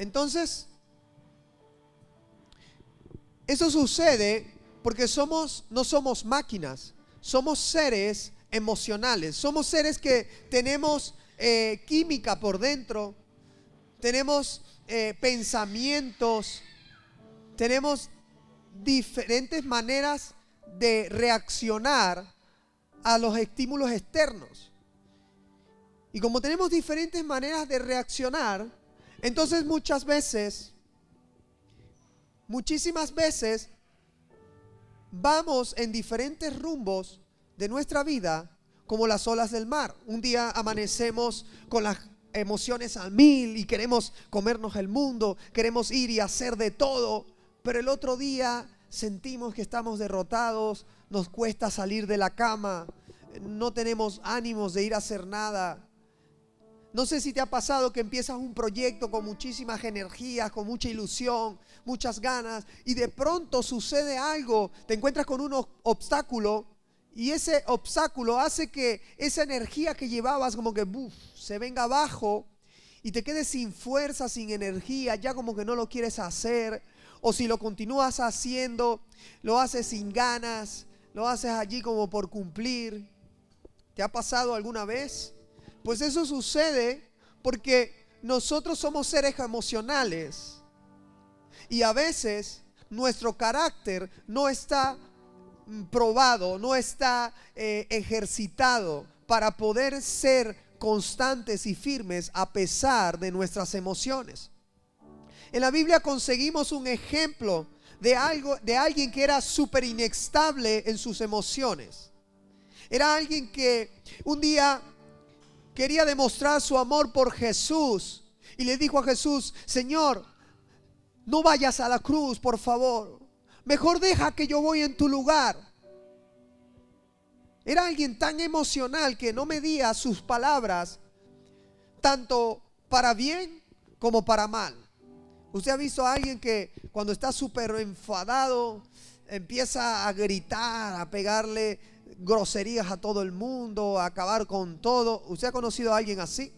Entonces, eso sucede porque somos, no somos máquinas, somos seres emocionales, somos seres que tenemos eh, química por dentro, tenemos eh, pensamientos, tenemos diferentes maneras de reaccionar a los estímulos externos. Y como tenemos diferentes maneras de reaccionar, entonces muchas veces, muchísimas veces, vamos en diferentes rumbos de nuestra vida como las olas del mar. Un día amanecemos con las emociones al mil y queremos comernos el mundo, queremos ir y hacer de todo, pero el otro día sentimos que estamos derrotados, nos cuesta salir de la cama, no tenemos ánimos de ir a hacer nada. No sé si te ha pasado que empiezas un proyecto con muchísimas energías, con mucha ilusión, muchas ganas, y de pronto sucede algo, te encuentras con un obstáculo y ese obstáculo hace que esa energía que llevabas como que se venga abajo y te quedes sin fuerza, sin energía, ya como que no lo quieres hacer. O si lo continúas haciendo, lo haces sin ganas, lo haces allí como por cumplir. ¿Te ha pasado alguna vez? Pues eso sucede porque nosotros somos seres emocionales y a veces nuestro carácter no está probado, no está eh, ejercitado para poder ser constantes y firmes a pesar de nuestras emociones. En la Biblia conseguimos un ejemplo de, algo, de alguien que era súper inestable en sus emociones. Era alguien que un día quería demostrar su amor por Jesús y le dijo a Jesús, Señor, no vayas a la cruz, por favor. Mejor deja que yo voy en tu lugar. Era alguien tan emocional que no medía sus palabras tanto para bien como para mal. Usted ha visto a alguien que cuando está súper enfadado empieza a gritar, a pegarle groserías a todo el mundo, a acabar con todo. ¿Usted ha conocido a alguien así?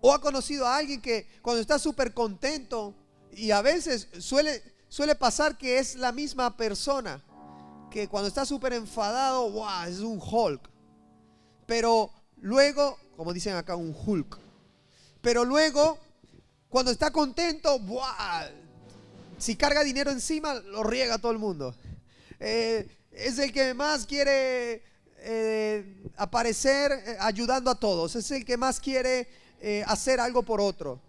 ¿O ha conocido a alguien que cuando está súper contento y a veces suele, suele pasar que es la misma persona que cuando está súper enfadado, wow, es un Hulk. Pero luego, como dicen acá, un Hulk. Pero luego, cuando está contento, wow, si carga dinero encima, lo riega todo el mundo. Eh, es el que más quiere eh, aparecer eh, ayudando a todos. Es el que más quiere hacer algo por otro.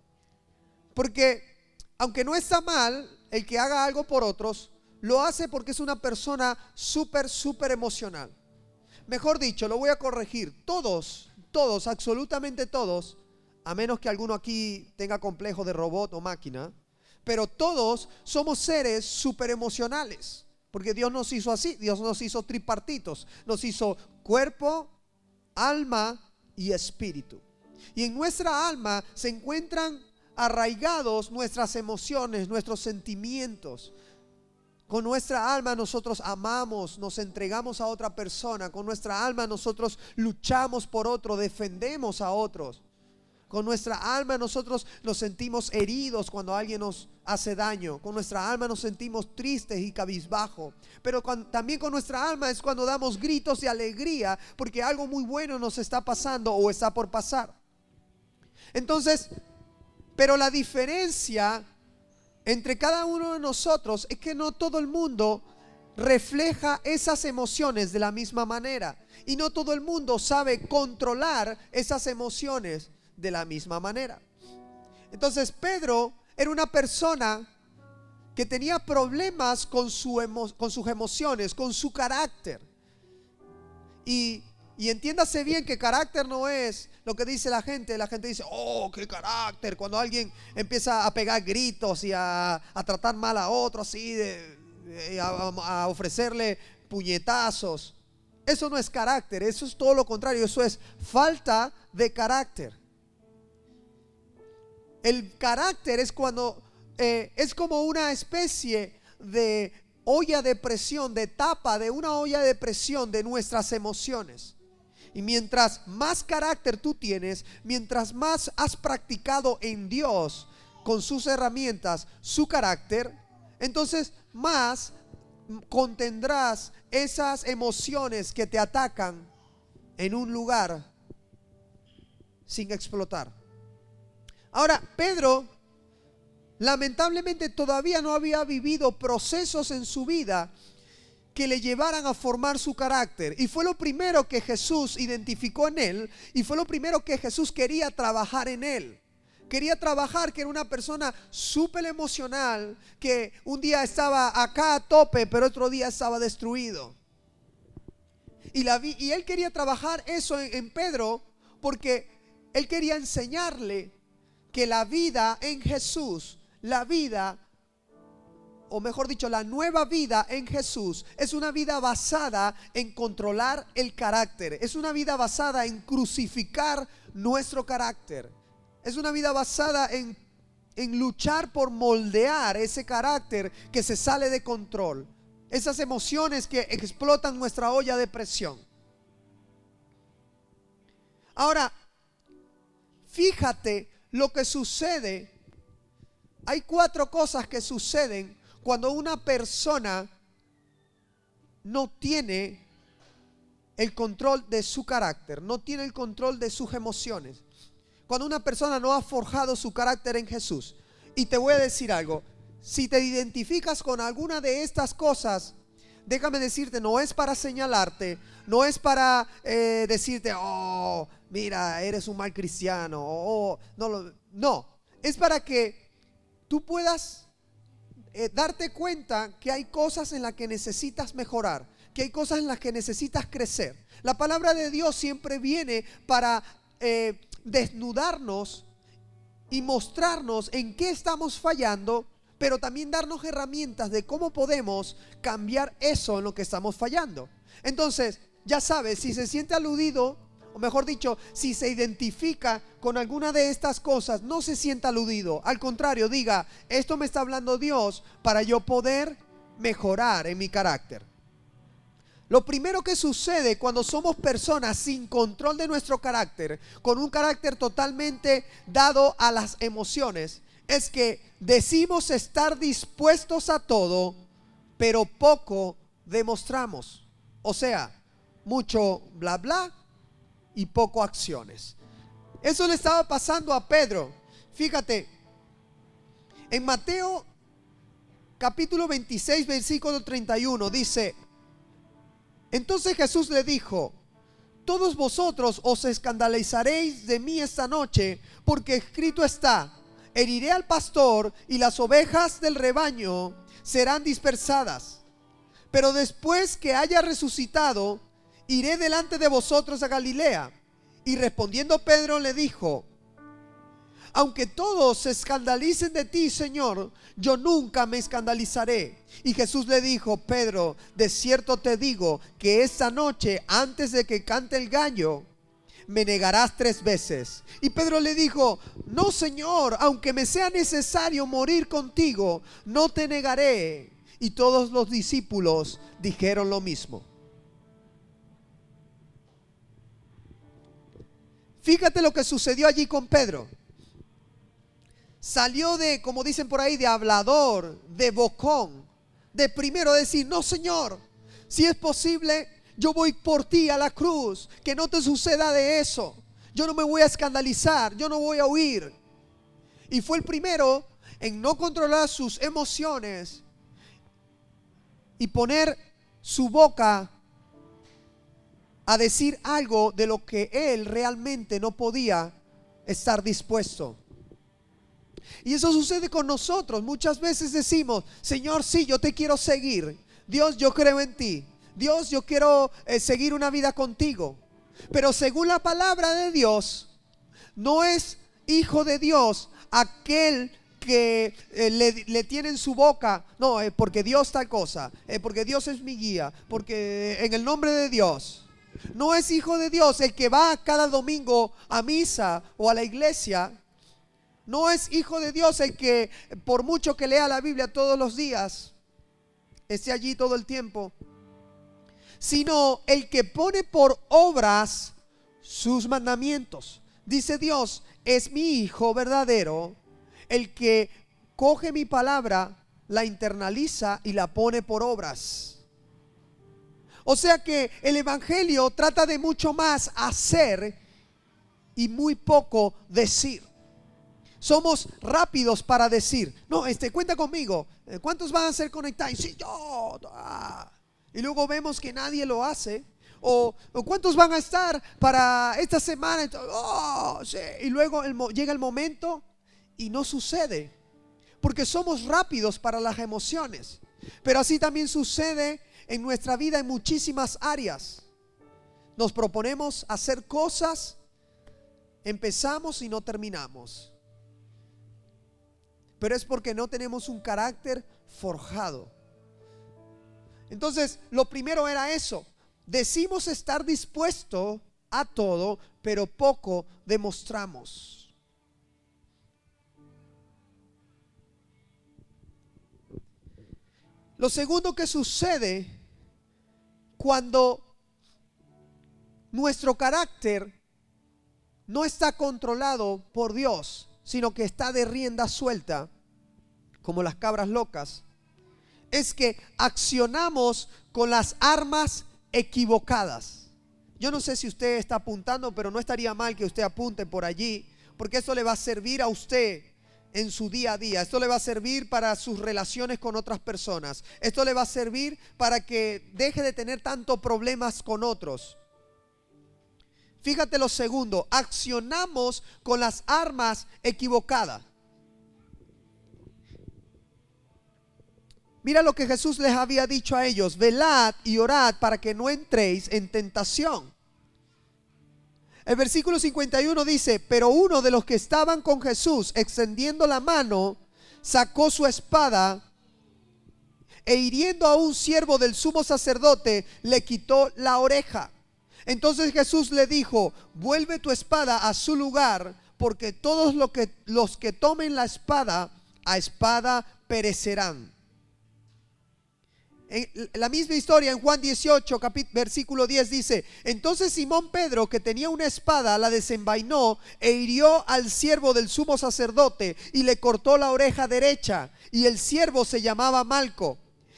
Porque aunque no está mal el que haga algo por otros, lo hace porque es una persona súper, súper emocional. Mejor dicho, lo voy a corregir. Todos, todos, absolutamente todos, a menos que alguno aquí tenga complejo de robot o máquina, pero todos somos seres súper emocionales. Porque Dios nos hizo así, Dios nos hizo tripartitos, nos hizo cuerpo, alma y espíritu. Y en nuestra alma se encuentran arraigados nuestras emociones, nuestros sentimientos. Con nuestra alma nosotros amamos, nos entregamos a otra persona. Con nuestra alma nosotros luchamos por otro, defendemos a otros. Con nuestra alma nosotros nos sentimos heridos cuando alguien nos hace daño. Con nuestra alma nos sentimos tristes y cabizbajo. Pero también con nuestra alma es cuando damos gritos de alegría porque algo muy bueno nos está pasando o está por pasar. Entonces, pero la diferencia entre cada uno de nosotros es que no todo el mundo refleja esas emociones de la misma manera. Y no todo el mundo sabe controlar esas emociones de la misma manera. Entonces Pedro era una persona que tenía problemas con, su con sus emociones, con su carácter. Y y entiéndase bien que carácter no es lo que dice la gente. La gente dice, oh, qué carácter. Cuando alguien empieza a pegar gritos y a, tratar mal a otro, así, de, a, ofrecerle puñetazos. Eso no es carácter, eso es todo lo contrario, eso es falta de carácter. El carácter es cuando eh, es como una especie de olla de presión, de tapa, de una olla de presión de nuestras emociones. Y mientras más carácter tú tienes, mientras más has practicado en Dios, con sus herramientas su carácter, entonces más contendrás esas emociones que te atacan en un lugar sin explotar. Ahora, Pedro lamentablemente todavía no había vivido procesos en su vida que le llevaran a formar su carácter. Y fue lo primero que Jesús identificó en él y fue lo primero que Jesús quería trabajar en él. Quería trabajar que era una persona súper emocional, que un día estaba acá a tope, pero otro día estaba destruido. Y, la y él quería trabajar eso en Pedro porque él quería enseñarle que la vida en Jesús, la vida o mejor dicho, la nueva vida en Jesús es una vida basada en controlar el carácter, es una vida basada en crucificar nuestro carácter, es una vida basada en, en luchar por moldear ese carácter que se sale de control, esas emociones que explotan nuestra olla de presión. Ahora, fíjate lo que sucede. Hay cuatro cosas que suceden cuando una persona no tiene el control de su carácter, no tiene el control de sus emociones, cuando una persona no ha forjado su carácter en Jesús. Y te voy a decir algo, si te identificas con alguna de estas cosas, déjame decirte, no es para señalarte, no es para eh, decirte, oh, mira, eres un mal cristiano, oh, no, no, es para que tú puedas eh, darte cuenta que hay cosas en las que necesitas mejorar, que hay cosas en las que necesitas crecer. La palabra de Dios siempre viene para eh, desnudarnos y mostrarnos en qué estamos fallando, pero también darnos herramientas de cómo podemos cambiar eso en lo que estamos fallando. Entonces, ya sabes, si se siente aludido, o mejor dicho, si se identifica con alguna de estas cosas, no se sienta aludido. Al contrario, diga, esto me está hablando Dios para yo poder mejorar en mi carácter. Lo primero que sucede cuando somos personas sin control de nuestro carácter, con un carácter totalmente dado a las emociones, es que decimos estar dispuestos a todo, pero poco demostramos. O sea, mucho bla bla, y poco acciones. Eso le estaba pasando a Pedro. Fíjate, en Mateo capítulo 26, versículo 31 dice, entonces Jesús le dijo, todos vosotros os escandalizaréis de mí esta noche, porque escrito está, heriré al pastor y las ovejas del rebaño serán dispersadas. Pero después que haya resucitado, iré delante de vosotros a Galilea. Y respondiendo Pedro le dijo, aunque todos se escandalicen de ti, Señor, yo nunca me escandalizaré. Y Jesús le dijo, Pedro, de cierto te digo que esta noche, antes de que cante el gallo, me negarás tres veces. Y Pedro le dijo, no, Señor, aunque me sea necesario morir contigo, no te negaré. Y todos los discípulos dijeron lo mismo. Fíjate lo que sucedió allí con Pedro. Salió de, como dicen por ahí, de hablador, de bocón, de primero decir, no Señor, si es posible, yo voy por ti a la cruz, que no te suceda de eso. Yo no me voy a escandalizar, yo no voy a huir. Y fue el primero en no controlar sus emociones y poner su boca a decir algo de lo que él realmente no podía estar dispuesto. Y eso sucede con nosotros. Muchas veces decimos, Señor, sí, yo te quiero seguir. Dios, yo creo en ti. Dios, yo quiero eh, seguir una vida contigo. Pero según la palabra de Dios, no es hijo de Dios aquel que eh, le, tiene en su boca, no, eh, porque Dios tal cosa, porque Dios es mi guía, porque en el nombre de Dios. No es hijo de Dios el que va cada domingo a misa o a la iglesia. No es hijo de Dios el que, por mucho que lea la Biblia todos los días, esté allí todo el tiempo. Sino el que pone por obras sus mandamientos. Dice Dios, es mi hijo verdadero, el que coge mi palabra, la internaliza y la pone por obras. O sea que el Evangelio trata de mucho más hacer y muy poco decir. Somos rápidos para decir, no, este, cuenta conmigo, ¿cuántos van a ser conectados? Sí, yo. Ah. Y luego vemos que nadie lo hace. O, cuántos van a estar para esta semana. Oh, y luego llega el momento y no sucede. Porque somos rápidos para las emociones. Pero así también sucede en nuestra vida en muchísimas áreas. Nos proponemos hacer cosas, empezamos y no terminamos. Pero es porque no tenemos un carácter forjado. Entonces, lo primero era eso. Decimos estar dispuesto a todo, pero poco demostramos. Lo segundo que sucede cuando nuestro carácter no está controlado por Dios, sino que está de rienda suelta, como las cabras locas, es que accionamos con las armas equivocadas. Yo no sé si usted está apuntando, pero no estaría mal que usted apunte por allí, porque eso le va a servir a usted en su día a día. Esto le va a servir para sus relaciones con otras personas. Esto le va a servir para que deje de tener tantos problemas con otros. Fíjate lo segundo, accionamos con las armas equivocadas. Mira lo que Jesús les había dicho a ellos, velad y orad para que no entréis en tentación. El versículo 51 dice, pero uno de los que estaban con Jesús, extendiendo la mano, sacó su espada e hiriendo a un siervo del sumo sacerdote, le quitó la oreja. Entonces Jesús le dijo, vuelve tu espada a su lugar, porque todos los que, los que tomen la espada, a espada perecerán la misma historia en Juan 18, versículo 10 dice, entonces Simón Pedro, que tenía una espada, la desenvainó e hirió al siervo del sumo sacerdote y le cortó la oreja derecha, y el siervo se llamaba Malco.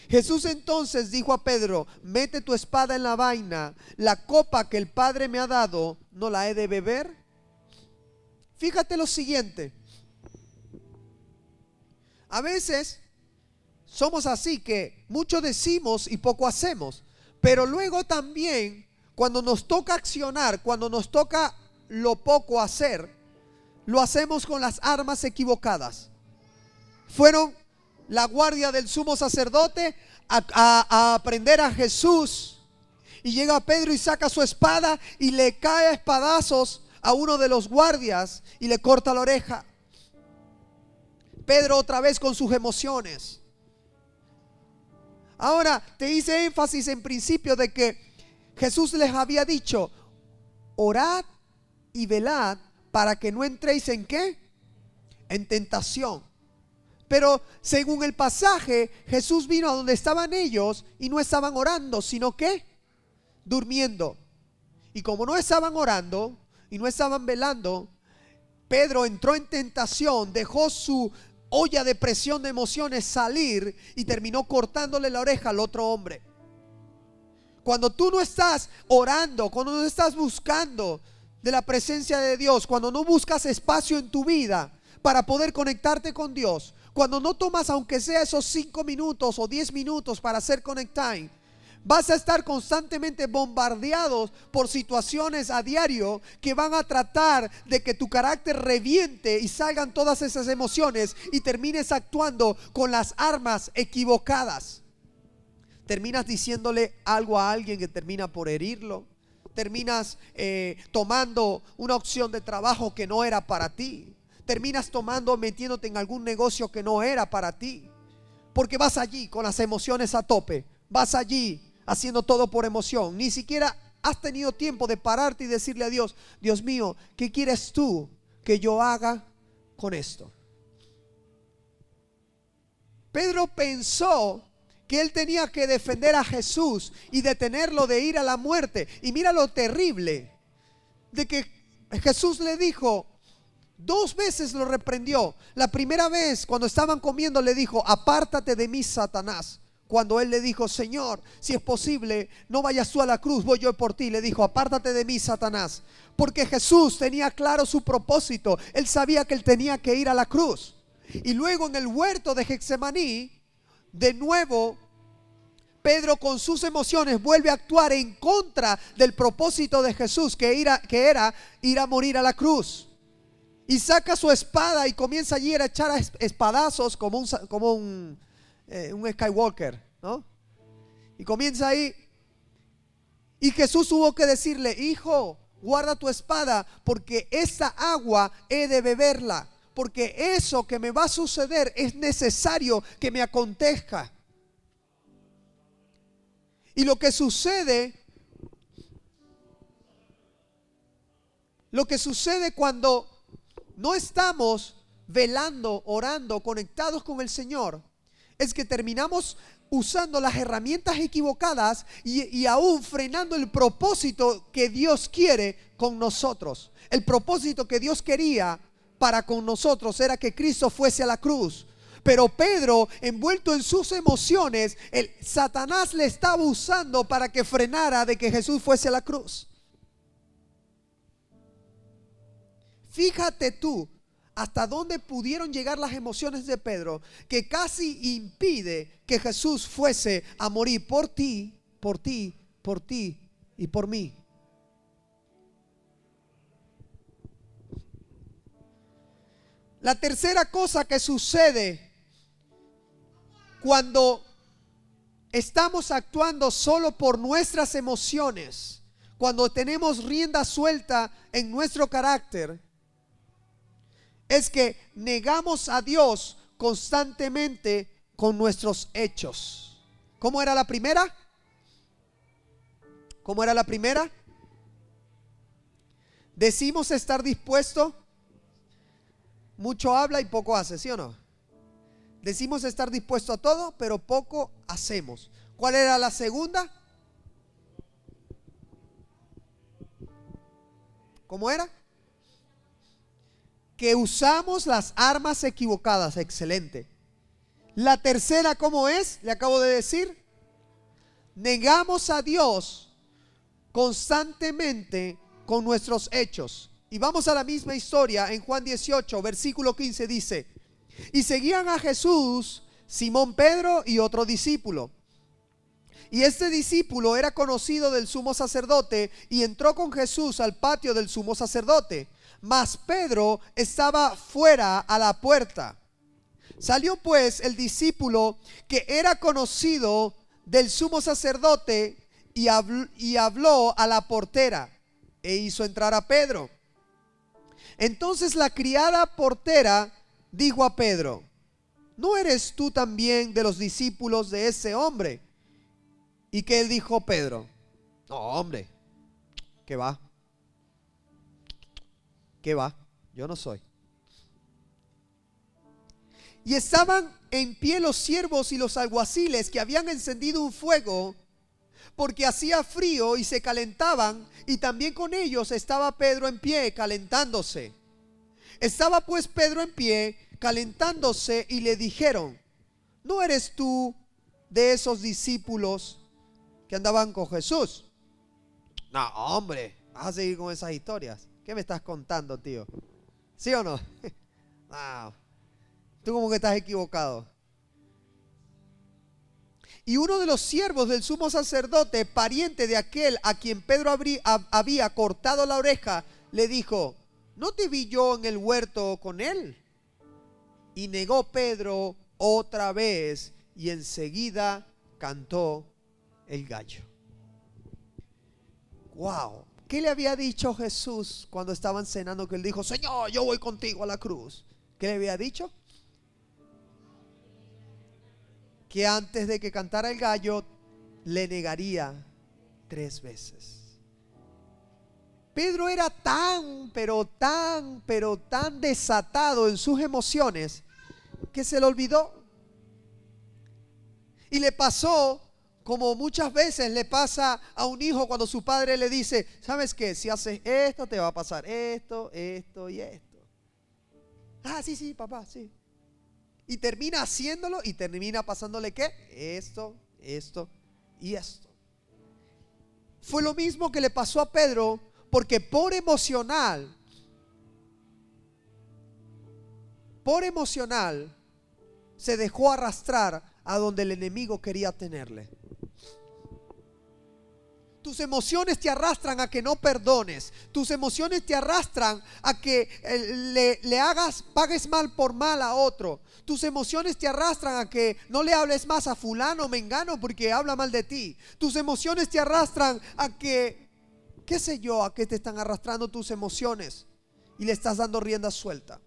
Jesús entonces dijo a Pedro, mete tu espada en la vaina, la copa que el Padre me ha dado, ¿no la he de beber? Fíjate lo siguiente, a veces somos así que mucho decimos y poco hacemos. Pero luego también, cuando nos toca accionar, cuando nos toca lo poco hacer, lo hacemos con las armas equivocadas. Fueron la guardia del sumo sacerdote a, aprender a Jesús. Y llega Pedro y saca su espada y le cae a espadazos a uno de los guardias y le corta la oreja. Pedro otra vez con sus emociones. Ahora, te hice énfasis en principio de que Jesús les había dicho, orad y velad para que no entréis en qué? En tentación. Pero según el pasaje, Jesús vino a donde estaban ellos y no estaban orando, sino que durmiendo. Y como no estaban orando y no estaban velando, Pedro entró en tentación, dejó su olla de presión de emociones salir y terminó cortándole la oreja al otro hombre. Cuando tú no estás orando, cuando no estás buscando de la presencia de Dios, cuando no buscas espacio en tu vida para poder conectarte con Dios, cuando no tomas aunque sea esos cinco minutos o diez minutos para hacer conectar Vas a estar constantemente bombardeados por situaciones a diario que van a tratar de que tu carácter reviente y salgan todas esas emociones y termines actuando con las armas equivocadas. Terminas diciéndole algo a alguien que termina por herirlo. Terminas eh, tomando una opción de trabajo que no era para ti. Terminas tomando, metiéndote en algún negocio que no era para ti. Porque vas allí con las emociones a tope. Vas allí haciendo todo por emoción. Ni siquiera has tenido tiempo de pararte y decirle a Dios, Dios mío, ¿qué quieres tú que yo haga con esto? Pedro pensó que él tenía que defender a Jesús y detenerlo de ir a la muerte. Y mira lo terrible de que Jesús le dijo, Dos veces lo reprendió. La primera vez, cuando estaban comiendo, le dijo, apártate de mí, Satanás. Cuando él le dijo, Señor, si es posible, no vayas tú a la cruz, voy yo por ti. Le dijo, apártate de mí, Satanás. Porque Jesús tenía claro su propósito. Él sabía que él tenía que ir a la cruz. Y luego en el huerto de Getsemaní, de nuevo, Pedro con sus emociones vuelve a actuar en contra del propósito de Jesús, que, que era ir a morir a la cruz. Y saca su espada y comienza allí a echar espadazos como un, como un, eh, un Skywalker, ¿no? Y comienza ahí. Y Jesús tuvo que decirle, hijo, guarda tu espada, porque esa agua he de beberla, porque eso que me va a suceder es necesario que me acontezca. Y lo que sucede, lo que sucede cuando no estamos velando, orando, conectados con el Señor, es que terminamos usando las herramientas equivocadas y, aún frenando el propósito que Dios quiere con nosotros. El propósito que Dios quería para con nosotros era que Cristo fuese a la cruz. Pero Pedro, envuelto en sus emociones, el Satanás le estaba usando para que frenara de que Jesús fuese a la cruz. Fíjate tú hasta dónde pudieron llegar las emociones de Pedro, que casi impide que Jesús fuese a morir por ti, por ti, por ti y por mí. La tercera cosa que sucede cuando estamos actuando solo por nuestras emociones, cuando tenemos rienda suelta en nuestro carácter, es que negamos a Dios constantemente con nuestros hechos. ¿Cómo era la primera? ¿Cómo era la primera? Decimos estar dispuesto, mucho habla y poco hace, ¿sí o no? Decimos estar dispuesto a todo, pero poco hacemos. ¿Cuál era la segunda? ¿Cómo era? Que usamos las armas equivocadas. Excelente. La tercera, ¿cómo es? Le acabo de decir. Negamos a Dios constantemente con nuestros hechos. Y vamos a la misma historia en Juan 18, versículo 15 dice, y seguían a Jesús Simón Pedro y otro discípulo. Y este discípulo era conocido del sumo sacerdote y entró con Jesús al patio del sumo sacerdote mas Pedro estaba fuera a la puerta. Salió pues el discípulo que era conocido del sumo sacerdote y habló, a la portera e hizo entrar a Pedro. Entonces la criada portera dijo a Pedro, ¿no eres tú también de los discípulos de ese hombre? Y que él dijo Pedro, no hombre, que va. ¿Qué va? Yo no soy. Y estaban en pie los siervos y los alguaciles que habían encendido un fuego porque hacía frío y se calentaban y también con ellos estaba Pedro en pie calentándose. Estaba pues Pedro en pie calentándose y le dijeron, ¿no eres tú de esos discípulos que andaban con Jesús? No, hombre, vas a seguir con esas historias. ¿Qué me estás contando, tío? ¿Sí o no? Tú como que estás equivocado. Y uno de los siervos del sumo sacerdote, pariente de aquel a quien Pedro había cortado la oreja, le dijo, ¿no te vi yo en el huerto con él? Y negó Pedro otra vez y enseguida cantó el gallo. Wow. ¿Qué le había dicho Jesús cuando estaban cenando? Que él dijo, Señor, yo voy contigo a la cruz. ¿Qué le había dicho? Que antes de que cantara el gallo, le negaría tres veces. Pedro era tan, pero tan, pero tan desatado en sus emociones que se le olvidó. Y le pasó como muchas veces le pasa a un hijo cuando su padre le dice, ¿sabes qué? Si haces esto, te va a pasar esto, esto y esto. Ah, sí, sí, papá, sí. Y termina haciéndolo y termina pasándole qué? Esto, esto y esto. Fue lo mismo que le pasó a Pedro porque por emocional, por emocional, se dejó arrastrar a donde el enemigo quería tenerle. Tus emociones te arrastran a que no perdones. Tus emociones te arrastran a que eh, le, hagas, pagues mal por mal a otro. Tus emociones te arrastran a que no le hables más a fulano mengano porque habla mal de ti. Tus emociones te arrastran a que, qué sé yo, a que te están arrastrando tus emociones y le estás dando rienda suelta.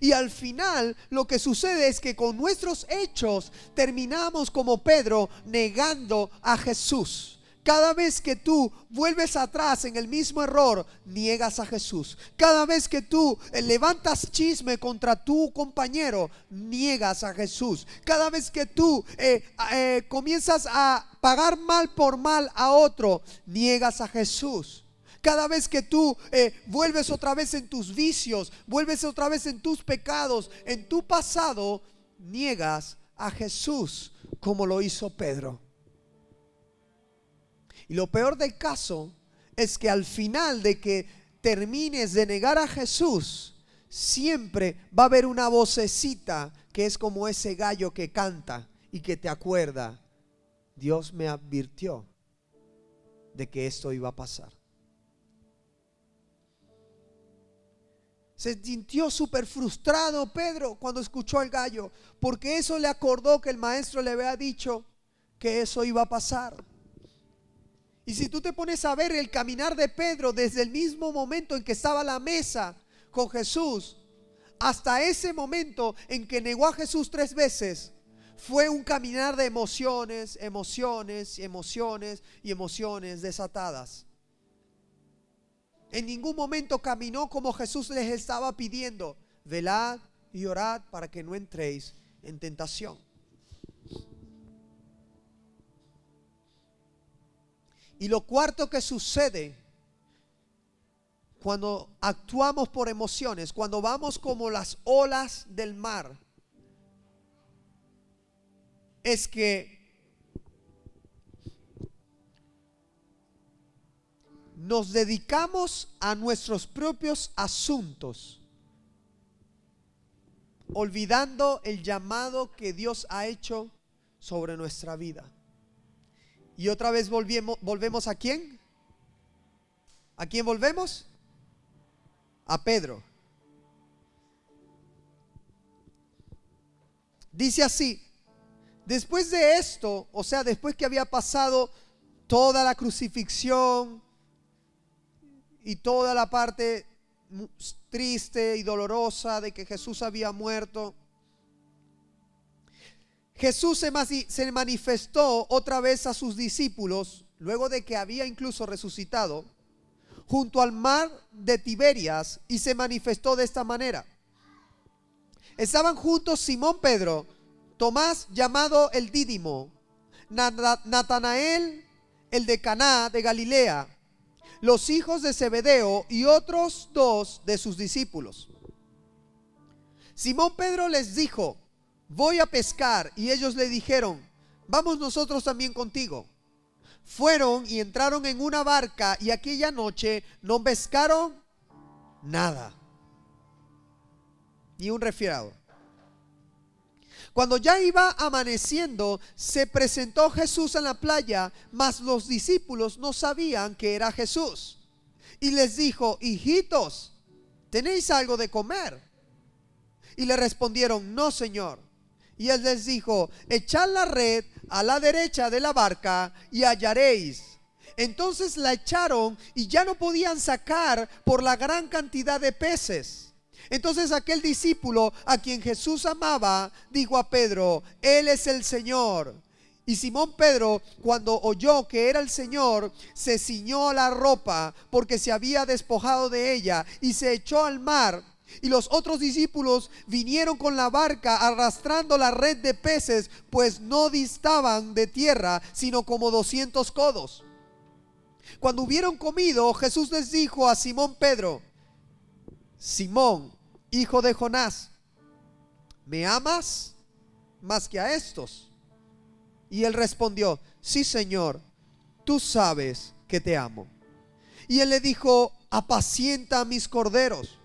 Y al final lo que sucede es que con nuestros hechos terminamos como Pedro negando a Jesús. Cada vez que tú vuelves atrás en el mismo error, niegas a Jesús. Cada vez que tú eh, levantas chisme contra tu compañero, niegas a Jesús. Cada vez que tú eh, eh, comienzas a pagar mal por mal a otro, niegas a Jesús. Cada vez que tú vuelves otra vez en tus vicios, vuelves otra vez en tus pecados, en tu pasado, niegas a Jesús como lo hizo Pedro. Y lo peor del caso es que al final de que termines de negar a Jesús, siempre va a haber una vocecita que es como ese gallo que canta y que te acuerda, Dios me advirtió de que esto iba a pasar. Se sintió súper frustrado Pedro cuando escuchó al gallo, porque eso le acordó que el maestro le había dicho que eso iba a pasar. Y si tú te pones a ver el caminar de Pedro desde el mismo momento en que estaba a la mesa con Jesús, hasta ese momento en que negó a Jesús tres veces, fue un caminar de emociones, emociones, emociones y emociones desatadas. En ningún momento caminó como Jesús les estaba pidiendo, velad y orad para que no entréis en tentación. Y lo cuarto que sucede cuando actuamos por emociones, cuando vamos como las olas del mar, es que nos dedicamos a nuestros propios asuntos, olvidando el llamado que Dios ha hecho sobre nuestra vida. Y otra vez volvemos, volvemos a quién? ¿A quién volvemos? A Pedro. Dice así, después de esto, o sea, después que había pasado toda la crucifixión y toda la parte triste y dolorosa de que Jesús había muerto, Jesús se manifestó otra vez a sus discípulos, luego de que había incluso resucitado, junto al mar de Tiberias y se manifestó de esta manera. Estaban juntos Simón Pedro, Tomás llamado el Dídimo, Natanael el de Caná de Galilea, los hijos de Zebedeo y otros dos de sus discípulos. Simón Pedro les dijo, voy a pescar. Y ellos le dijeron, vamos nosotros también contigo. Fueron y entraron en una barca y aquella noche no pescaron nada. Ni un resfriado. Cuando ya iba amaneciendo, se presentó Jesús en la playa, mas los discípulos no sabían que era Jesús. Y les dijo, hijitos, ¿tenéis algo de comer? Y le respondieron, no, Señor. Y él les dijo, echad la red a la derecha de la barca y hallaréis. Entonces la echaron y ya no podían sacar por la gran cantidad de peces. Entonces aquel discípulo a quien Jesús amaba dijo a Pedro, Él es el Señor. Y Simón Pedro, cuando oyó que era el Señor, se ciñó la ropa porque se había despojado de ella y se echó al mar y los otros discípulos vinieron con la barca arrastrando la red de peces, pues no distaban de tierra, sino como doscientos codos. Cuando hubieron comido, Jesús les dijo a Simón Pedro, Simón, hijo de Jonás, ¿me amas más que a estos? Y él respondió, sí Señor, tú sabes que te amo. Y él le dijo, apacienta a mis corderos.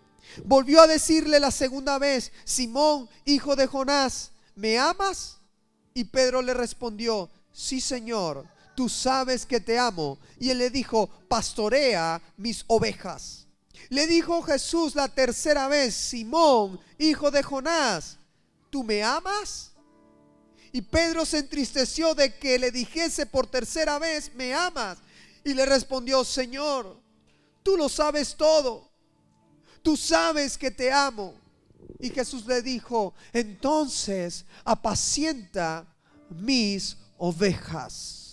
Volvió a decirle la segunda vez, Simón, hijo de Jonás, ¿me amas? Y Pedro le respondió, sí Señor, tú sabes que te amo. Y él le dijo, pastorea mis ovejas. Le dijo Jesús la tercera vez, Simón, hijo de Jonás, ¿tú me amas? Y Pedro se entristeció de que le dijese por tercera vez, ¿me amas? Y le respondió, Señor, tú lo sabes todo. Tú sabes que te amo. Y Jesús le dijo, entonces apacienta mis ovejas.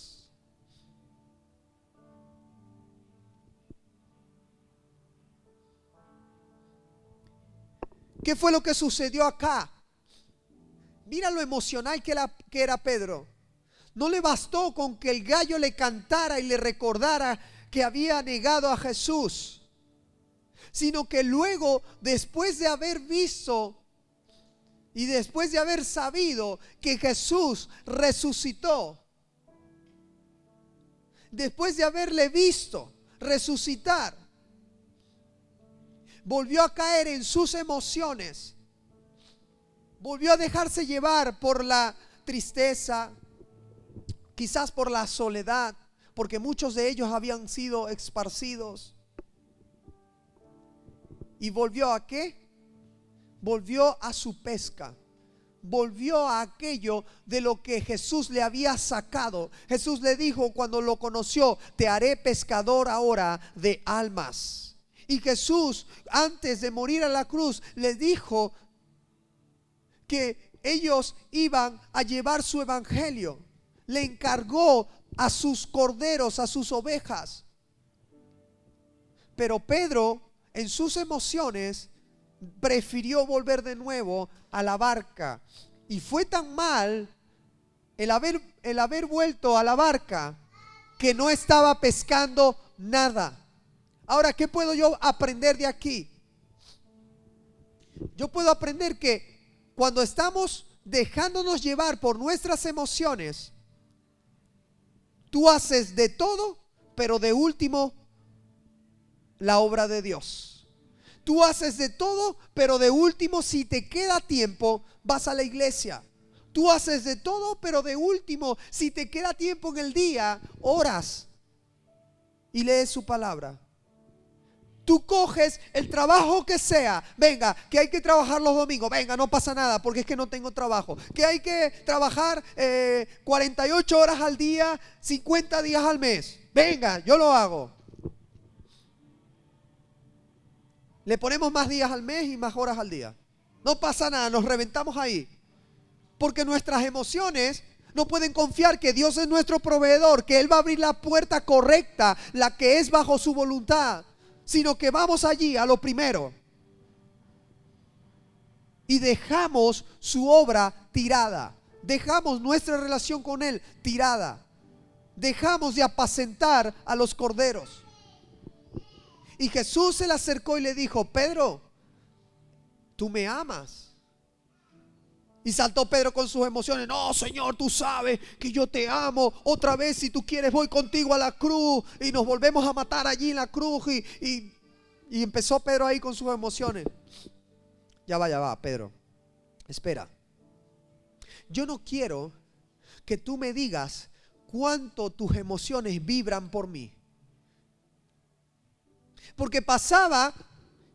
¿Qué fue lo que sucedió acá? Mira lo emocional que era, que era Pedro. No le bastó con que el gallo le cantara y le recordara que había negado a Jesús, sino que luego, después de haber visto y después de haber sabido que Jesús resucitó, después de haberle visto resucitar, volvió a caer en sus emociones, volvió a dejarse llevar por la tristeza, quizás por la soledad, porque muchos de ellos habían sido esparcidos. ¿Y volvió a qué? Volvió a su pesca. Volvió a aquello de lo que Jesús le había sacado. Jesús le dijo cuando lo conoció, te haré pescador ahora de almas. Y Jesús, antes de morir a la cruz, le dijo que ellos iban a llevar su evangelio. Le encargó a sus corderos, a sus ovejas. Pero Pedro, en sus emociones, prefirió volver de nuevo a la barca. Y fue tan mal el haber, el haber vuelto a la barca que no estaba pescando nada. Ahora, ¿qué puedo yo aprender de aquí? Yo puedo aprender que cuando estamos dejándonos llevar por nuestras emociones, Tú haces de todo, pero de último la obra de Dios. Tú haces de todo, pero de último, si te queda tiempo, vas a la iglesia. Tú haces de todo, pero de último, si te queda tiempo en el día, oras y lees su palabra. Tú coges el trabajo que sea. Venga, que hay que trabajar los domingos. Venga, no pasa nada porque es que no tengo trabajo. Que hay que trabajar 48 eh, horas al día, 50 días al mes. Venga, yo lo hago. Le ponemos más días al mes y más horas al día. No pasa nada, nos reventamos ahí. Porque nuestras emociones no pueden confiar que Dios es nuestro proveedor, que Él va a abrir la puerta correcta, la que es bajo su voluntad sino que vamos allí a lo primero y dejamos su obra tirada, dejamos nuestra relación con Él tirada, dejamos de apacentar a los corderos. Y Jesús se le acercó y le dijo, Pedro, tú me amas. Y saltó Pedro con sus emociones. No, Señor, tú sabes que yo te amo. Otra vez, si tú quieres, voy contigo a la cruz. Y nos volvemos a matar allí en la cruz. Y, y, empezó Pedro ahí con sus emociones. Ya va, ya va, Pedro. Espera. Yo no quiero que tú me digas cuánto tus emociones vibran por mí. Porque pasaba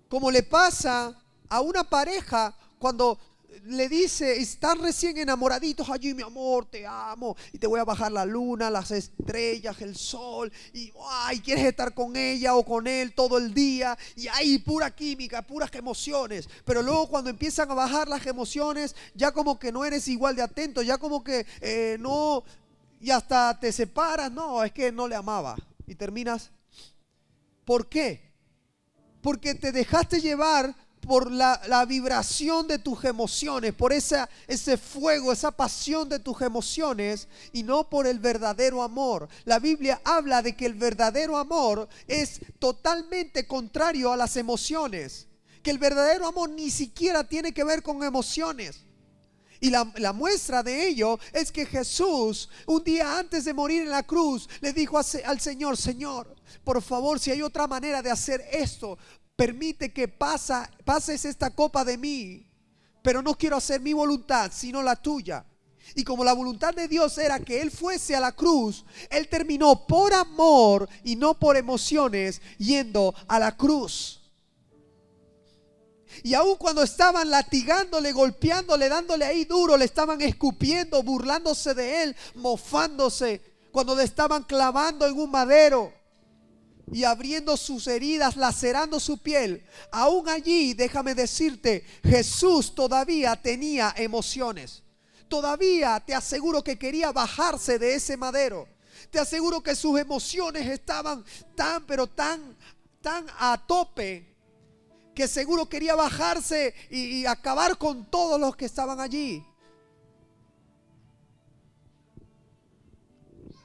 como le pasa a una pareja cuando le dice, están recién enamoraditos allí, mi amor, te amo, y te voy a bajar la luna, las estrellas, el sol, y ay, quieres estar con ella o con él todo el día, y hay pura química, puras emociones. Pero luego cuando empiezan a bajar las emociones, ya como que no eres igual de atento, ya como que eh, no, y hasta te separas, no, es que no le amaba, y terminas. ¿Por qué? Porque te dejaste llevar por la, vibración de tus emociones, por esa, ese fuego, esa pasión de tus emociones y no por el verdadero amor. La Biblia habla de que el verdadero amor es totalmente contrario a las emociones que el verdadero amor ni siquiera tiene que ver con emociones. Y la, muestra de ello es que Jesús, un día antes de morir en la cruz, le dijo al Señor, Señor, por favor, si hay otra manera de hacer esto, permite que pasa, pases esta copa de mí, pero no quiero hacer mi voluntad, sino la tuya. Y como la voluntad de Dios era que Él fuese a la cruz, Él terminó por amor y no por emociones yendo a la cruz. Y aun cuando estaban latigándole, golpeándole, dándole ahí duro, le estaban escupiendo, burlándose de él, mofándose, cuando le estaban clavando en un madero y abriendo sus heridas, lacerando su piel, aún allí, déjame decirte, Jesús todavía tenía emociones. Todavía te aseguro que quería bajarse de ese madero. Te aseguro que sus emociones estaban tan, pero tan, tan a tope que seguro quería bajarse y, acabar con todos los que estaban allí.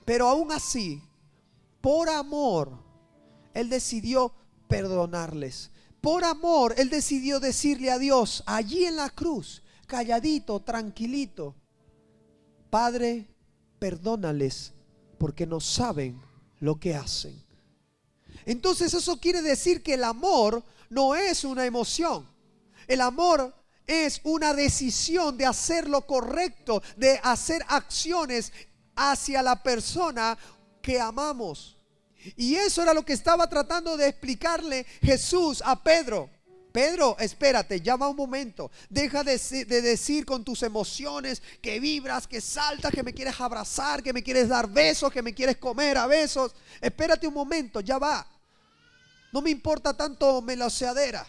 Pero aún así, por amor, Él decidió perdonarles. Por amor, Él decidió decirle a Dios, allí en la cruz, calladito, tranquilito, Padre, perdónales porque no saben lo que hacen. Entonces eso quiere decir que el amor no es una emoción. El amor es una decisión de hacer lo correcto, de hacer acciones hacia la persona que amamos. Y eso era lo que estaba tratando de explicarle Jesús a Pedro. Pedro, espérate, llama un momento. Deja de, de, decir con tus emociones que vibras, que saltas, que me quieres abrazar, que me quieres dar besos, que me quieres comer a besos. Espérate un momento, ya va. No me importa tanto meloseadera.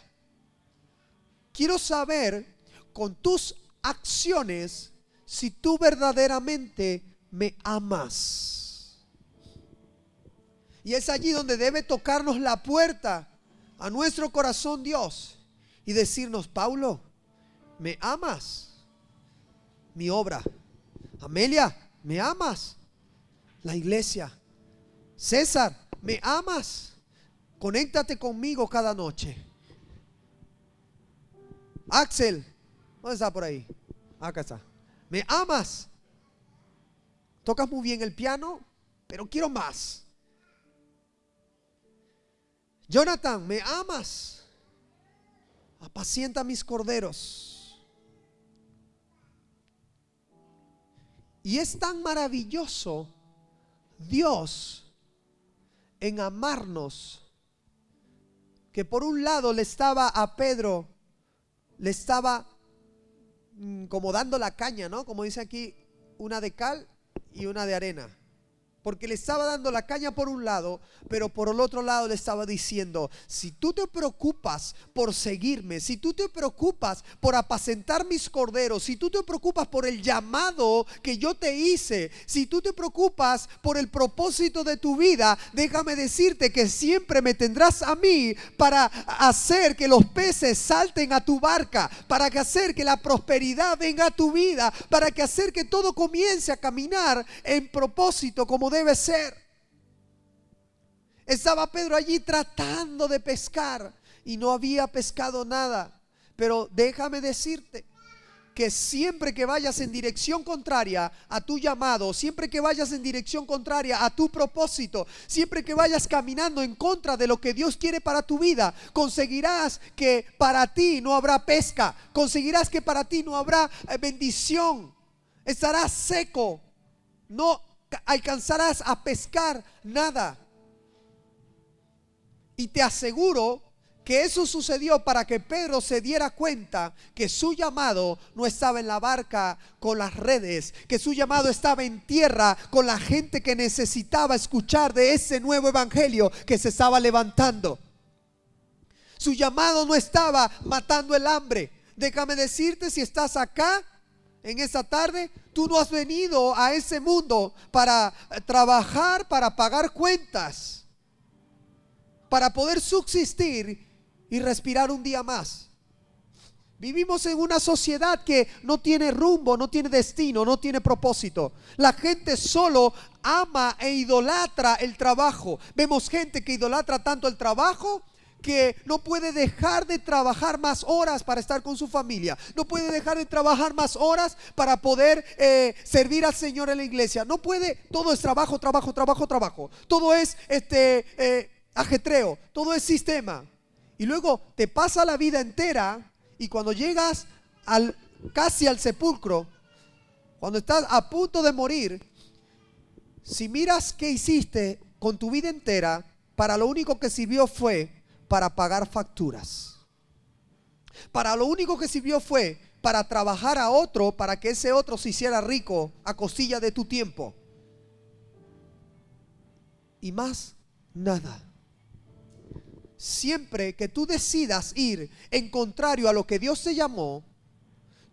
Quiero saber con tus acciones si tú verdaderamente me amas. Y es allí donde debe tocarnos la puerta a nuestro corazón Dios y decirnos, Paulo, ¿me amas? Mi obra. Amelia, ¿me amas? La iglesia. César, ¿me amas? Conéctate conmigo cada noche. Axel, ¿dónde está por ahí? Acá está. ¿Me amas? Tocas muy bien el piano, pero quiero más. Jonathan, ¿me amas? Apacienta mis corderos. Y es tan maravilloso Dios en amarnos que por un lado le estaba a Pedro, le estaba mm, como dando la caña, ¿no? Como dice aquí, una de cal y una de arena porque le estaba dando la caña por un lado, pero por el otro lado le estaba diciendo, si tú te preocupas por seguirme, si tú te preocupas por apacentar mis corderos, si tú te preocupas por el llamado que yo te hice, si tú te preocupas por el propósito de tu vida, déjame decirte que siempre me tendrás a mí para hacer que los peces salten a tu barca, para que hacer que la prosperidad venga a tu vida, para que hacer que todo comience a caminar en propósito como debe ser. Estaba Pedro allí tratando de pescar y no había pescado nada. Pero déjame decirte que siempre que vayas en dirección contraria a tu llamado, siempre que vayas en dirección contraria a tu propósito, siempre que vayas caminando en contra de lo que Dios quiere para tu vida, conseguirás que para ti no habrá pesca, conseguirás que para ti no habrá eh, bendición, estarás seco, no alcanzarás a pescar nada. Y te aseguro que eso sucedió para que Pedro se diera cuenta que su llamado no estaba en la barca con las redes, que su llamado estaba en tierra con la gente que necesitaba escuchar de ese nuevo evangelio que se estaba levantando. Su llamado no estaba matando el hambre. Déjame decirte si estás acá en esta tarde, tú no has venido a ese mundo para eh, trabajar, para pagar cuentas, para poder subsistir y respirar un día más. Vivimos en una sociedad que no tiene rumbo, no tiene destino, no tiene propósito. La gente solo ama e idolatra el trabajo. Vemos gente que idolatra tanto el trabajo que no puede dejar de trabajar más horas para estar con su familia, no puede dejar de trabajar más horas para poder eh, servir al Señor en la iglesia, no puede, todo es trabajo, trabajo, trabajo, trabajo, todo es este eh, ajetreo, todo es sistema. Y luego te pasa la vida entera y cuando llegas al, casi al sepulcro, cuando estás a punto de morir, si miras qué hiciste con tu vida entera, para lo único que sirvió fue para pagar facturas. Para lo único que sirvió fue para trabajar a otro, para que ese otro se hiciera rico a costilla de tu tiempo. Y más nada. Siempre que tú decidas ir en contrario a lo que Dios te llamó,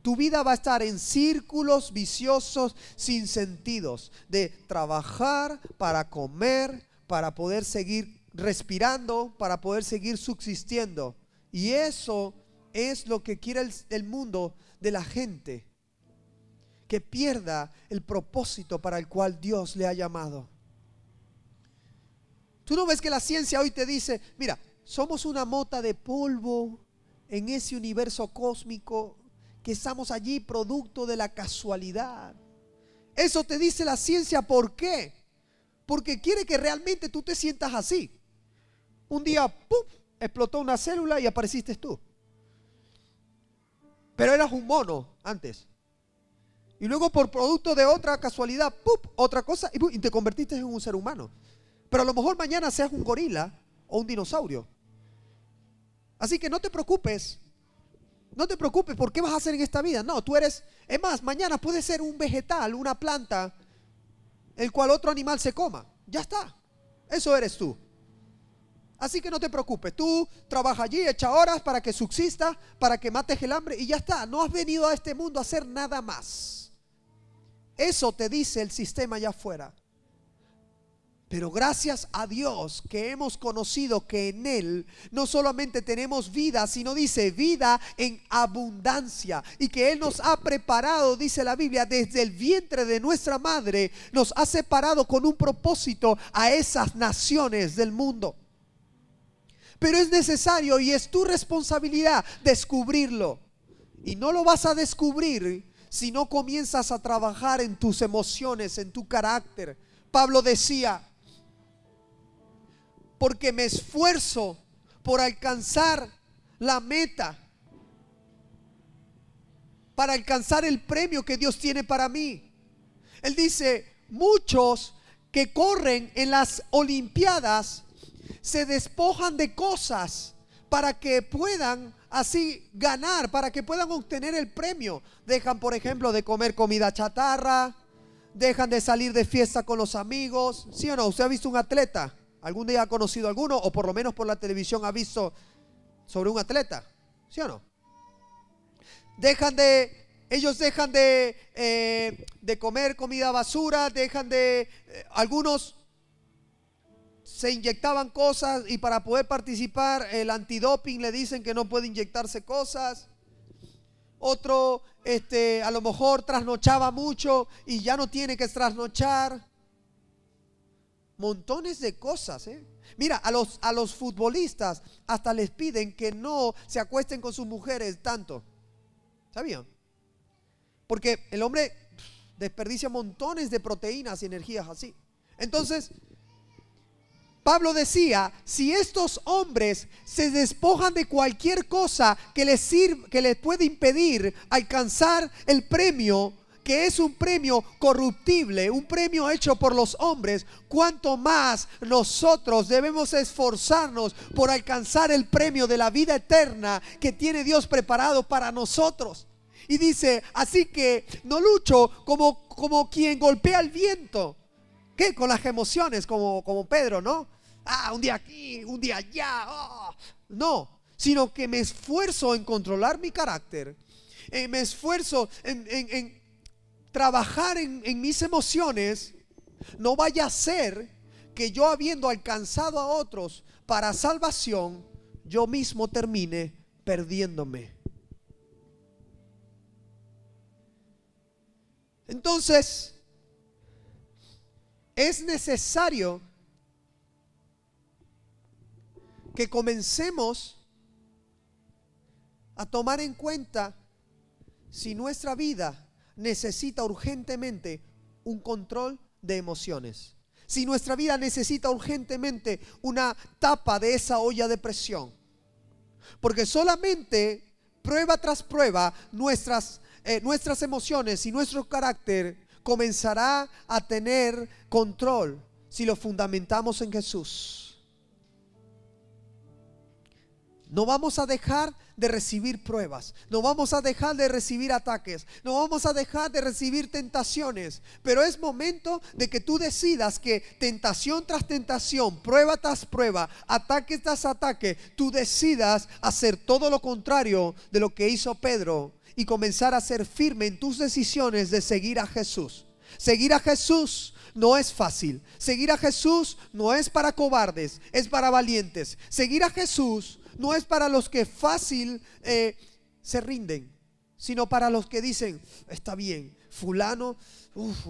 tu vida va a estar en círculos viciosos sin sentidos de trabajar para comer, para poder seguir respirando para poder seguir subsistiendo. Y eso es lo que quiere el, mundo de la gente, que pierda el propósito para el cual Dios le ha llamado. Tú no ves que la ciencia hoy te dice, mira, somos una mota de polvo en ese universo cósmico, que estamos allí producto de la casualidad. Eso te dice la ciencia, ¿por qué? Porque quiere que realmente tú te sientas así un día, ¡pum!, explotó una célula y apareciste tú. Pero eras un mono antes. Y luego por producto de otra casualidad, ¡pum!, otra cosa y, te convertiste en un ser humano. Pero a lo mejor mañana seas un gorila o un dinosaurio. Así que no te preocupes. No te preocupes por qué vas a hacer en esta vida. No, tú eres, es más, mañana puede ser un vegetal, una planta, el cual otro animal se coma. Ya está. Eso eres tú. Así que no te preocupes, tú trabaja allí, echa horas para que subsista, para que mates el hambre y ya está. No has venido a este mundo a hacer nada más. Eso te dice el sistema allá afuera. Pero gracias a Dios que hemos conocido que en Él no solamente tenemos vida, sino dice vida en abundancia. Y que Él nos ha preparado, dice la Biblia, desde el vientre de nuestra madre, nos ha separado con un propósito a esas naciones del mundo. Pero es necesario y es tu responsabilidad descubrirlo. Y no lo vas a descubrir si no comienzas a trabajar en tus emociones, en tu carácter. Pablo decía, porque me esfuerzo por alcanzar la meta, para alcanzar el premio que Dios tiene para mí. Él dice, muchos que corren en las Olimpiadas se despojan de cosas para que puedan así ganar, para que puedan obtener el premio. Dejan, por ejemplo, de comer comida chatarra, dejan de salir de fiesta con los amigos. ¿Sí o no? ¿Usted ha visto un atleta? ¿Algún día ha conocido alguno? O por lo menos por la televisión ha visto sobre un atleta. ¿Sí o no? Dejan de, ellos dejan de, eh, de comer comida basura, dejan de, eh, algunos se inyectaban cosas y para poder participar el antidoping le dicen que no puede inyectarse cosas. Otro este a lo mejor trasnochaba mucho y ya no tiene que trasnochar. Montones de cosas, ¿eh? Mira, a los, a los futbolistas hasta les piden que no se acuesten con sus mujeres tanto. ¿Sabían? Porque el hombre desperdicia montones de proteínas y energías así. Entonces, Pablo decía, si estos hombres se despojan de cualquier cosa que les, sirve, que les puede impedir alcanzar el premio, que es un premio corruptible, un premio hecho por los hombres, cuanto más nosotros debemos esforzarnos por alcanzar el premio de la vida eterna que tiene Dios preparado para nosotros. Y dice, así que no lucho como, como quien golpea el viento. ¿Qué? Con las emociones, como, como Pedro, ¿no? Ah, un día aquí, un día allá. Oh. No, sino que me esfuerzo en controlar mi carácter. Eh, me esfuerzo en, trabajar en, en mis emociones. No vaya a ser que yo habiendo alcanzado a otros para salvación, yo mismo termine perdiéndome. Entonces, es necesario que comencemos a tomar en cuenta si nuestra vida necesita urgentemente un control de emociones. Si nuestra vida necesita urgentemente una tapa de esa olla de presión. Porque solamente prueba tras prueba nuestras, eh, nuestras emociones y nuestro carácter comenzará a tener control si lo fundamentamos en Jesús. No vamos a dejar de recibir pruebas, no vamos a dejar de recibir ataques, no vamos a dejar de recibir tentaciones, pero es momento de que tú decidas que tentación tras tentación, prueba tras prueba, ataque tras ataque, tú decidas hacer todo lo contrario de lo que hizo Pedro y comenzar a ser firme en tus decisiones de seguir a Jesús. Seguir a Jesús no es fácil. Seguir a Jesús no es para cobardes, es para valientes. Seguir a Jesús no es para los que fácil eh, se rinden, sino para los que dicen, está bien, fulano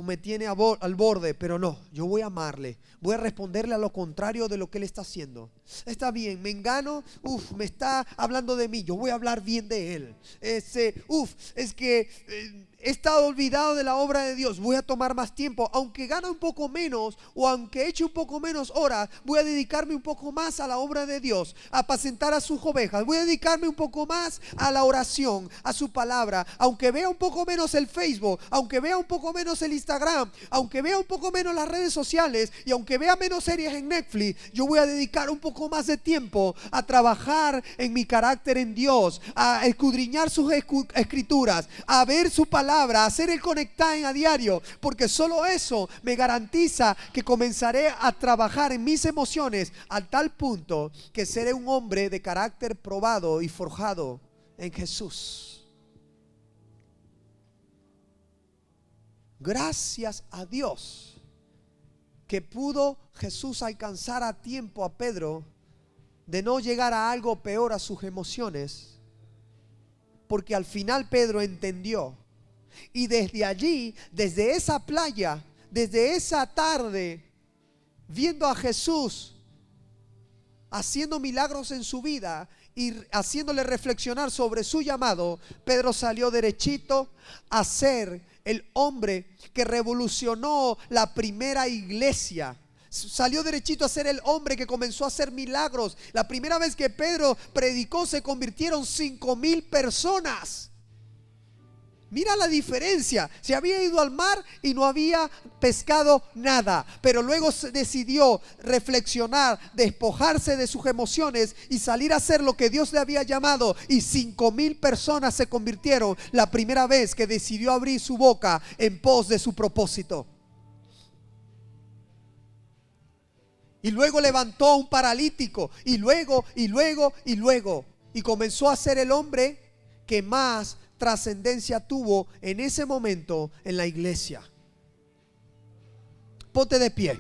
me tiene al borde, pero no, yo voy a amarle, voy a responderle a lo contrario de lo que él está haciendo. Está bien, me engano, uf, me está hablando de mí, yo voy a hablar bien de él. Este, uf, es que... Eh, he estado olvidado de la obra de Dios, voy a tomar más tiempo, aunque gane un poco menos o aunque eche un poco menos horas, voy a dedicarme un poco más a la obra de Dios, a apacentar a sus ovejas, voy a dedicarme un poco más a la oración, a su palabra, aunque vea un poco menos el Facebook, aunque vea un poco menos el Instagram, aunque vea un poco menos las redes sociales y aunque vea menos series en Netflix, yo voy a dedicar un poco más de tiempo a trabajar en mi carácter en Dios, a escudriñar sus escrituras, a ver su palabra hacer el conectar a diario, porque solo eso me garantiza que comenzaré a trabajar en mis emociones a tal punto que seré un hombre de carácter probado y forjado en Jesús. Gracias a Dios que pudo Jesús alcanzar a tiempo a Pedro de no llegar a algo peor a sus emociones, porque al final Pedro entendió. Y desde allí, desde esa playa, desde esa tarde, viendo a Jesús haciendo milagros en su vida y haciéndole reflexionar sobre su llamado, Pedro salió derechito a ser el hombre que revolucionó la primera iglesia. Salió derechito a ser el hombre que comenzó a hacer milagros. La primera vez que Pedro predicó se convirtieron cinco mil personas. Mira la diferencia. Se había ido al mar y no había pescado nada. Pero luego decidió reflexionar, despojarse de sus emociones y salir a hacer lo que Dios le había llamado. Y cinco mil personas se convirtieron la primera vez que decidió abrir su boca en pos de su propósito. Y luego levantó a un paralítico. Y luego, y luego, y luego. Y comenzó a ser el hombre que más trascendencia tuvo en ese momento en la iglesia. Ponte de pie.